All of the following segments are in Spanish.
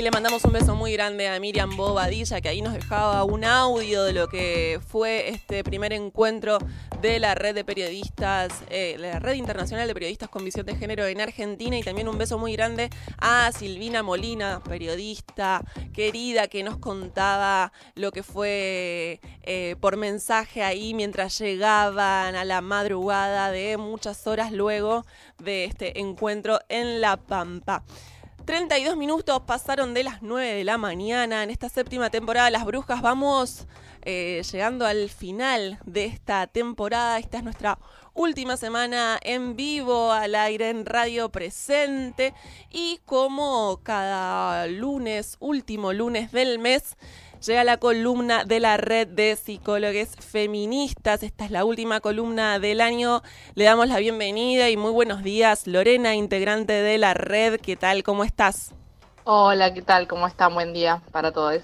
Y le mandamos un beso muy grande a Miriam Bobadilla, que ahí nos dejaba un audio de lo que fue este primer encuentro de la red de periodistas, eh, la red internacional de periodistas con visión de género en Argentina. Y también un beso muy grande a Silvina Molina, periodista querida, que nos contaba lo que fue eh, por mensaje ahí mientras llegaban a la madrugada de muchas horas luego de este encuentro en La Pampa. 32 minutos pasaron de las 9 de la mañana. En esta séptima temporada de Las Brujas vamos eh, llegando al final de esta temporada. Esta es nuestra última semana en vivo al aire en Radio Presente. Y como cada lunes, último lunes del mes, llega la columna de la red de psicólogos feministas. Esta es la última columna del año. Le damos la bienvenida y muy buenos días, Lorena, integrante de la red. ¿Qué tal? ¿Cómo estás? Hola, ¿qué tal? ¿Cómo están? Buen día para todos.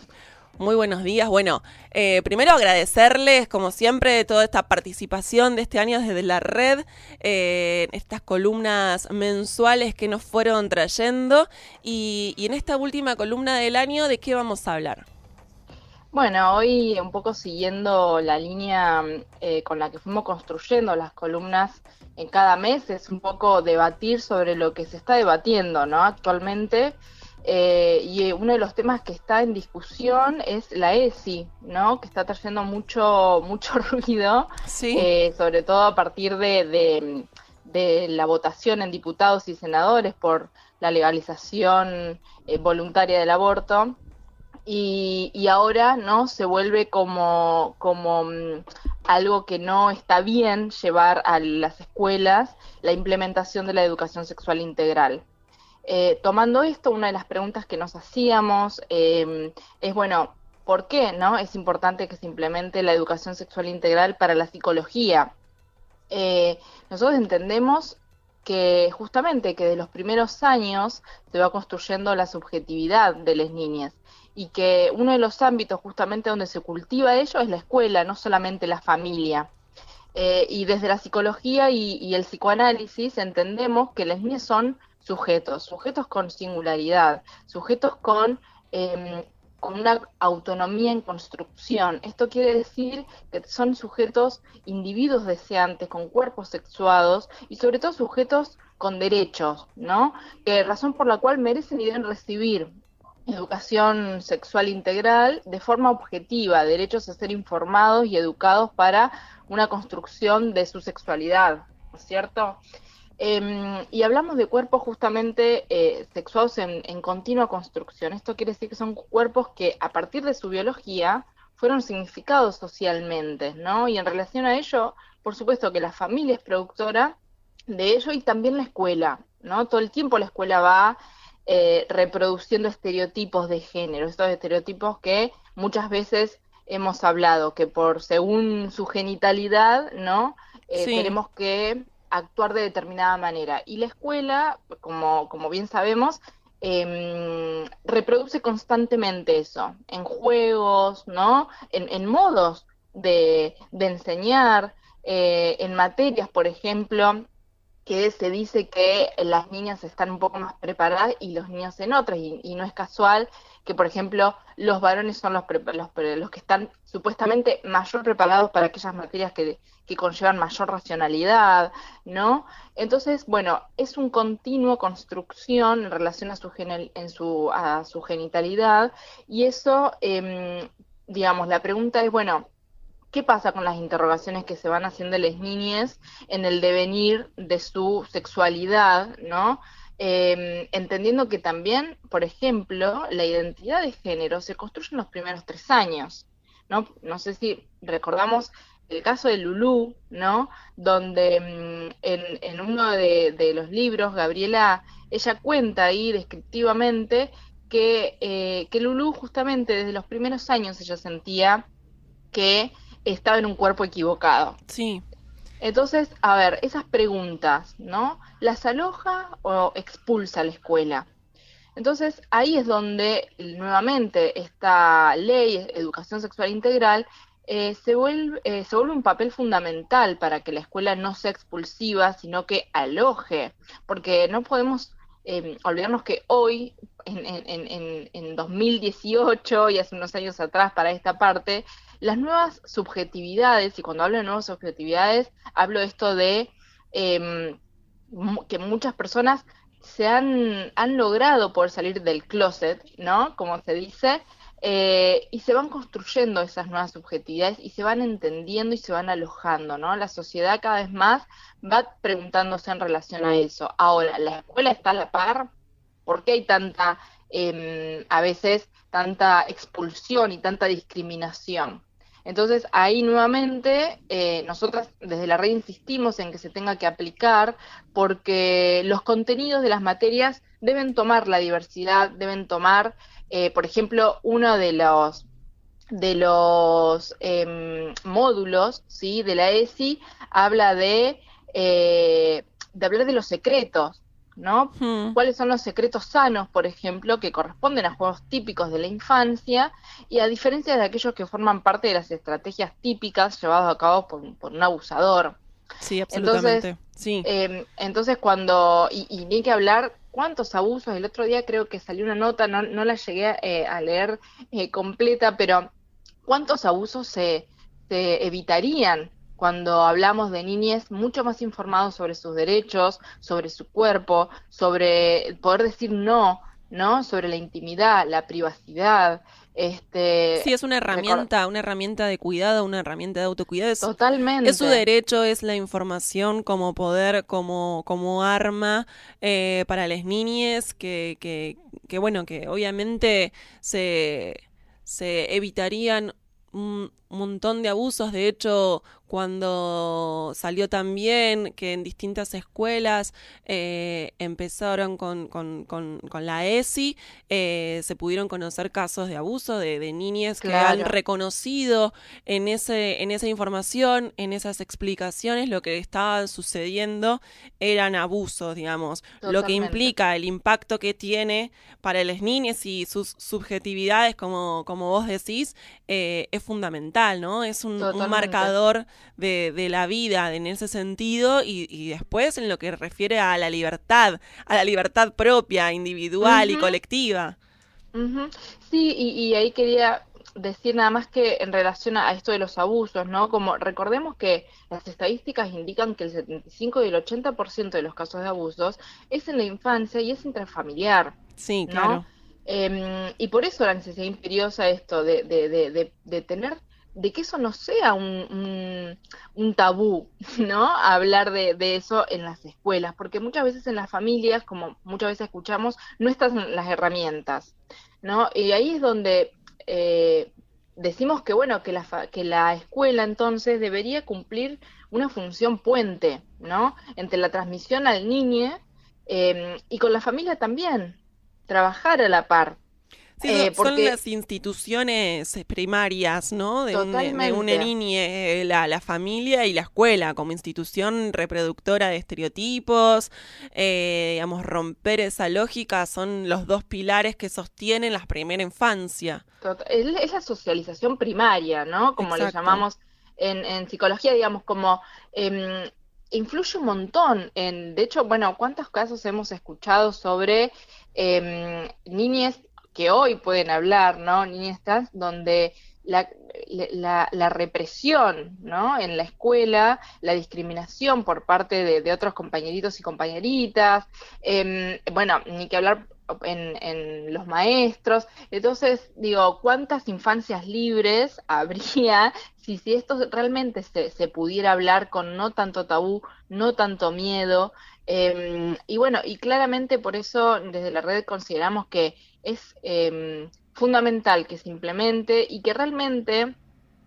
Muy buenos días. Bueno, eh, primero agradecerles, como siempre, toda esta participación de este año desde la red, eh, estas columnas mensuales que nos fueron trayendo. Y, y en esta última columna del año, ¿de qué vamos a hablar? Bueno, hoy un poco siguiendo la línea eh, con la que fuimos construyendo las columnas en cada mes, es un poco debatir sobre lo que se está debatiendo ¿no? actualmente. Eh, y uno de los temas que está en discusión es la ESI, ¿no? que está trayendo mucho, mucho ruido, eh, sobre todo a partir de, de, la votación en diputados y senadores por la legalización voluntaria del aborto y, ahora no se vuelve como, como mm, algo que no está bien llevar a las escuelas la implementación de la educación sexual integral. Eh, tomando esto, una de las preguntas que nos hacíamos em, es, bueno, ¿por qué no es importante que se implemente la educación sexual integral para la psicología? Eh, nosotros entendemos que justamente que de los primeros años se va construyendo la subjetividad de las niñas y que uno de los ámbitos justamente donde se cultiva ello es la escuela, no solamente la familia. Eh, y desde la psicología y, el psicoanálisis entendemos que las niñas son sujetos, sujetos con singularidad, sujetos con, em, con una autonomía en construcción. Esto quiere decir que son sujetos, individuos deseantes, con cuerpos sexuados y sobre todo sujetos con derechos, ¿no? Que razón por la cual merecen y deben recibir educación sexual integral de forma objetiva, derechos a ser informados y educados para una construcción de su sexualidad, ¿no es cierto? Em, y hablamos de cuerpos justamente eh, sexuados en, en, continua construcción. Esto quiere decir que son cuerpos que a partir de su biología fueron significados socialmente, ¿no? Y en relación a ello, por supuesto que la familia es productora de ello y también la escuela, ¿no? Todo el tiempo la escuela va eh, reproduciendo estereotipos de género, estos estereotipos que muchas veces hemos hablado, que por según su genitalidad, ¿no? Eh, tenemos que actuar de determinada manera. Y la escuela, como, como bien sabemos, em, reproduce constantemente eso, en juegos, ¿no? En, modos de, de enseñar, eh, en materias, por ejemplo, que se dice que las niñas están un poco más preparadas y los niños en otras, y, no es casual que, por ejemplo, los varones son los, los, los, que están supuestamente mayor preparados para aquellas materias que, que conllevan mayor racionalidad, ¿no? Entonces, bueno, es un continuo construcción en relación a su, en su, a su genitalidad, y eso, eh, digamos, la pregunta es, bueno, ¿Qué pasa con las interrogaciones que se van haciendo las niñas en el devenir de su sexualidad, ¿no? Em, entendiendo que también, por ejemplo, la identidad de género se construye en los primeros tres años, ¿no? No sé si recordamos el caso de Lulú, ¿no? Donde mm, en, uno de, los libros, Gabriela, ella cuenta ahí descriptivamente que, eh, que Lulú justamente desde los primeros años ella sentía que estaba en un cuerpo equivocado. Sí. Entonces, a ver, esas preguntas, ¿no? ¿Las aloja o expulsa a la escuela? Entonces, ahí es donde nuevamente esta ley, educación sexual integral, eh, se, vuelve, eh, se vuelve un papel fundamental para que la escuela no sea expulsiva, sino que aloje, porque no podemos eh, olvidarnos que hoy, en, en, en, 2018 y hace unos años atrás para esta parte, las nuevas subjetividades, y cuando hablo de nuevas subjetividades, hablo de esto de em, que muchas personas se han, han logrado poder salir del closet, ¿no? Como se dice, eh, y se van construyendo esas nuevas subjetividades y se van entendiendo y se van alojando, ¿no? La sociedad cada vez más va preguntándose en relación a eso. Ahora, ¿la escuela está a la par? ¿Por qué hay tanta, em, a veces, tanta expulsión y tanta discriminación? Entonces ahí nuevamente eh, nosotras desde la red insistimos en que se tenga que aplicar porque los contenidos de las materias deben tomar la diversidad, deben tomar, eh, por ejemplo, uno de los de los em, módulos ¿sí? de la ESI habla de, eh, de hablar de los secretos, ¿no? Hmm. ¿Cuáles son los secretos sanos, por ejemplo, que corresponden a juegos típicos de la infancia y a diferencia de aquellos que forman parte de las estrategias típicas llevadas a cabo por, un abusador? Sí, absolutamente. Entonces, sí. Em, entonces cuando, y, y hay que hablar cuántos abusos, el otro día creo que salió una nota, no, no la llegué eh, a leer eh, completa, pero cuántos abusos se, se evitarían cuando hablamos de niñez mucho más informados sobre sus derechos, sobre su cuerpo, sobre poder decir no, ¿no? Sobre la intimidad, la privacidad. Este, sí, es una herramienta, una herramienta de cuidado, una herramienta de autocuidado. Totalmente. Es su derecho, es la información como poder, como, como arma eh, para las niñas que, que, que, bueno, que obviamente se, se evitarían un montón de abusos. De hecho, cuando salió también que en distintas escuelas eh, empezaron con, con, con, la ESI, eh, se pudieron conocer casos de abuso de, de niñas que han reconocido en, ese, en esa información, en esas explicaciones, lo que estaba sucediendo eran abusos, digamos, lo que implica el impacto que tiene para las niñas y sus subjetividades, como, como vos decís, eh, es fundamental, ¿no? Es un, marcador de, la vida en ese sentido y, después en lo que refiere a la libertad, a la libertad propia, individual y colectiva. Sí, y, ahí quería decir nada más que en relación a esto de los abusos, ¿no? Como recordemos que las estadísticas indican que el 75 y el 80% de los casos de abusos es en la infancia y es intrafamiliar. Sí, claro. Em, y por eso la necesidad imperiosa esto de, de, de, de, tener de que eso no sea un, un, tabú, ¿no? Hablar de, de, eso en las escuelas, porque muchas veces en las familias, como muchas veces escuchamos, no están las herramientas, ¿no? Y ahí es donde eh, decimos que, bueno, que la, que la escuela entonces debería cumplir una función puente, ¿no? Entre la transmisión al niño eh, y con la familia también, trabajar a la par. Sí, eh, son las instituciones primarias, ¿no? De, una niña, eh, la, la, familia y la escuela como institución reproductora de estereotipos, eh, digamos, romper esa lógica son los dos pilares que sostienen la primera infancia. Es la socialización primaria, ¿no? Como le llamamos en, en, psicología, digamos, como... Eh, influye un montón en, de hecho, bueno, ¿cuántos casos hemos escuchado sobre eh, niñas que hoy pueden hablar, ¿no? Niñas donde la, la, represión, ¿no? En la escuela, la discriminación por parte de, otros compañeritos y compañeritas, em, bueno, ni que hablar en, en, los maestros. Entonces, digo, ¿cuántas infancias libres habría si, si esto realmente se, se pudiera hablar con no tanto tabú, no tanto miedo? Em, y bueno, y claramente por eso desde la red consideramos que es eh, fundamental que se implemente y que realmente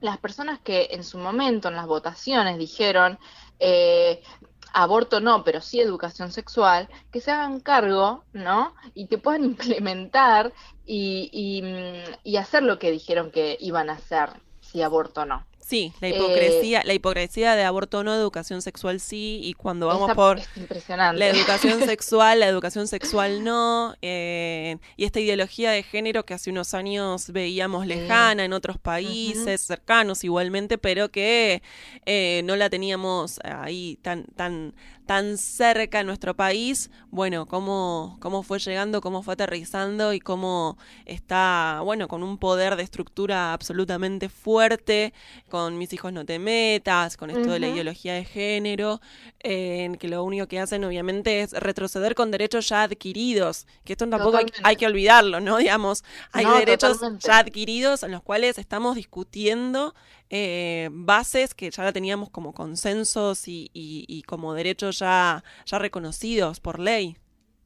las personas que en su momento en las votaciones dijeron eh, aborto no, pero sí educación sexual, que se hagan cargo, ¿no? Y que puedan implementar y, y, y hacer lo que dijeron que iban a hacer, si aborto no. Sí, la hipocresía, la hipocresía de aborto no, educación sexual sí, y cuando vamos por la educación sexual, la educación sexual no, eh, y esta ideología de género que hace unos años veíamos lejana en otros países, cercanos igualmente, pero que eh, no la teníamos ahí tan, tan, tan cerca en nuestro país, bueno, cómo, cómo fue llegando, cómo fue aterrizando y cómo está, bueno, con un poder de estructura absolutamente fuerte, con mis hijos no te metas, con esto de la ideología de género, en que lo único que hacen obviamente es retroceder con derechos ya adquiridos, que esto tampoco hay, que olvidarlo, ¿no? Digamos, hay derechos ya adquiridos en los cuales estamos discutiendo eh, bases que ya la teníamos como consensos y, como derechos ya, ya reconocidos por ley.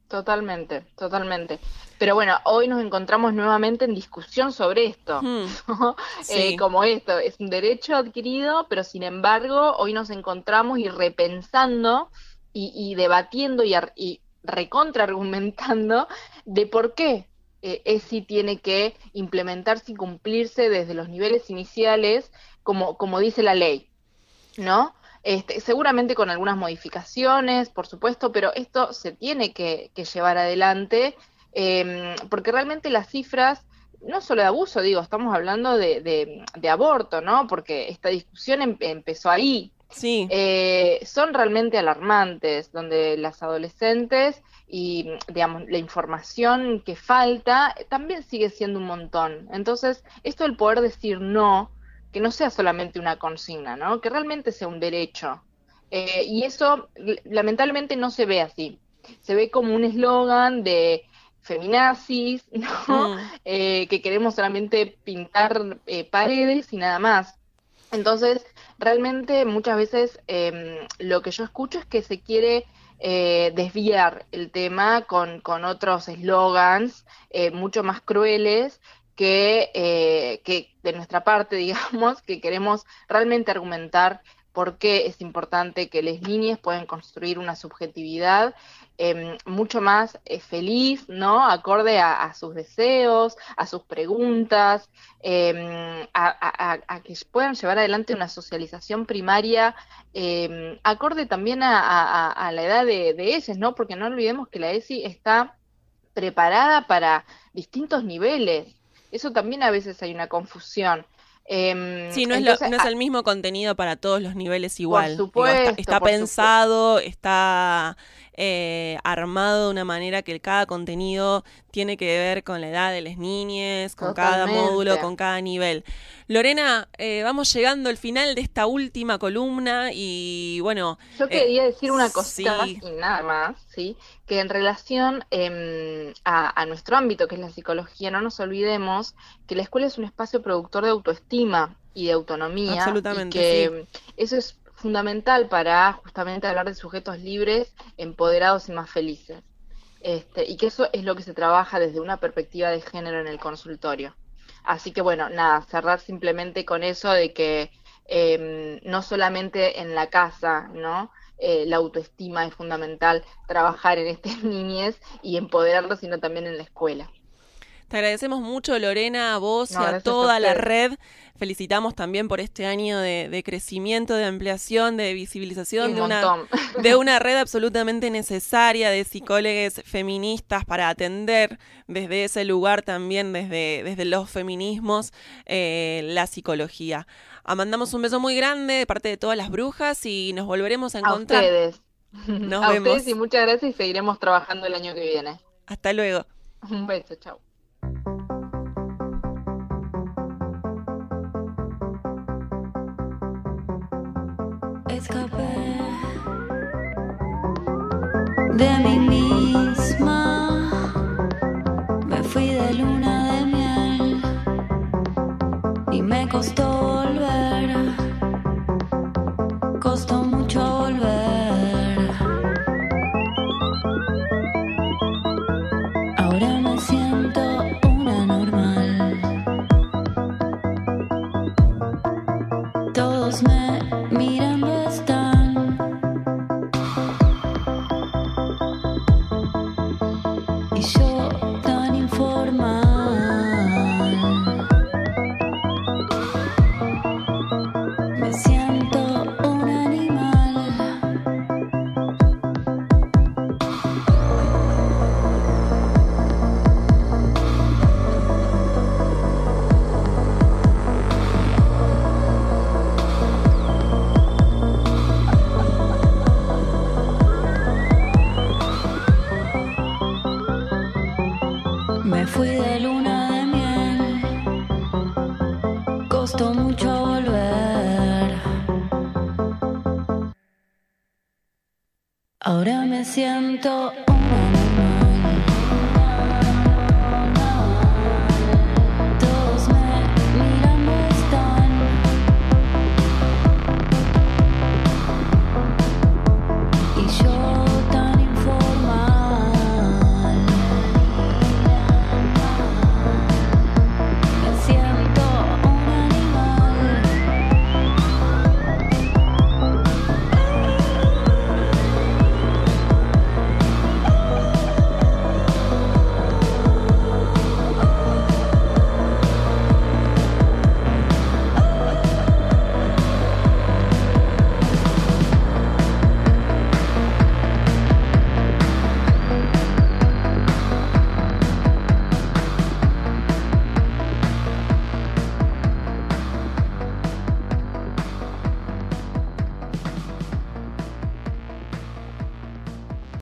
Totalmente, totalmente. Pero bueno, hoy nos encontramos nuevamente en discusión sobre esto. Hmm. Eh, como esto, es un derecho adquirido, pero sin embargo, hoy nos encontramos y repensando y, debatiendo y, y recontraargumentando de por qué eh, ESI tiene que implementarse y cumplirse desde los niveles iniciales como, como dice la ley, ¿no? Este, seguramente con algunas modificaciones, por supuesto, pero esto se tiene que, llevar adelante em, porque realmente las cifras, no solo de abuso, digo, estamos hablando de, de, aborto, ¿no? Porque esta discusión em, empezó ahí. Sí. Eh, son realmente alarmantes, donde las adolescentes y, digamos, la información que falta también sigue siendo un montón. Entonces, esto del poder decir no, que no sea solamente una consigna, ¿no? Que realmente sea un derecho. Eh, y eso lamentablemente no se ve así. Se ve como un eslogan de feminazis, ¿no? Mm. Eh, que queremos solamente pintar eh, paredes y nada más. Entonces, realmente muchas veces em, lo que yo escucho es que se quiere desviar el tema con, con otros eslogans mucho más crueles que, eh, que de nuestra parte, digamos, que queremos realmente argumentar por qué es importante que las niñas puedan construir una subjetividad em, mucho más eh, feliz, ¿no? Acorde a, sus deseos, a sus preguntas, em, a, que puedan llevar adelante una socialización primaria, em, acorde también a, la edad de, de ellas, ¿no? Porque no olvidemos que la ESI está preparada para distintos niveles. Eso también a veces hay una confusión. Eh, sí, no, es no, es el mismo contenido para todos los niveles igual. Por supuesto, está, pensado, está eh, armado de una manera que cada contenido tiene que ver con la edad de las niñas, con cada módulo, con cada nivel. Lorena, eh, vamos llegando al final de esta última columna y bueno... Yo quería decir una cosita y nada más, ¿sí? Que en relación em, a, nuestro ámbito, que es la psicología, no nos olvidemos que la escuela es un espacio productor de autoestima y de autonomía. Absolutamente. Y que eso es fundamental para justamente hablar de sujetos libres, empoderados y más felices. Este, y que eso es lo que se trabaja desde una perspectiva de género en el consultorio. Así que bueno, nada, cerrar simplemente con eso de que em, no solamente en la casa, ¿no? Eh, la autoestima es fundamental trabajar en estas niñez y empoderarlos, sino también en la escuela. Te agradecemos mucho, Lorena, a vos y a toda la red. Felicitamos también por este año de, crecimiento, de ampliación, de visibilización de una, de una red absolutamente necesaria de psicólogos feministas para atender desde ese lugar también, desde, desde los feminismos, eh, la psicología. Ah, mandamos un beso muy grande de parte de todas las brujas y nos volveremos a encontrar. A ustedes. Nos a ustedes y muchas gracias y seguiremos trabajando el año que viene. Hasta luego. Un beso, chao. Escapé de mí misma, me fui de luna de miel y me costó Ahora me siento una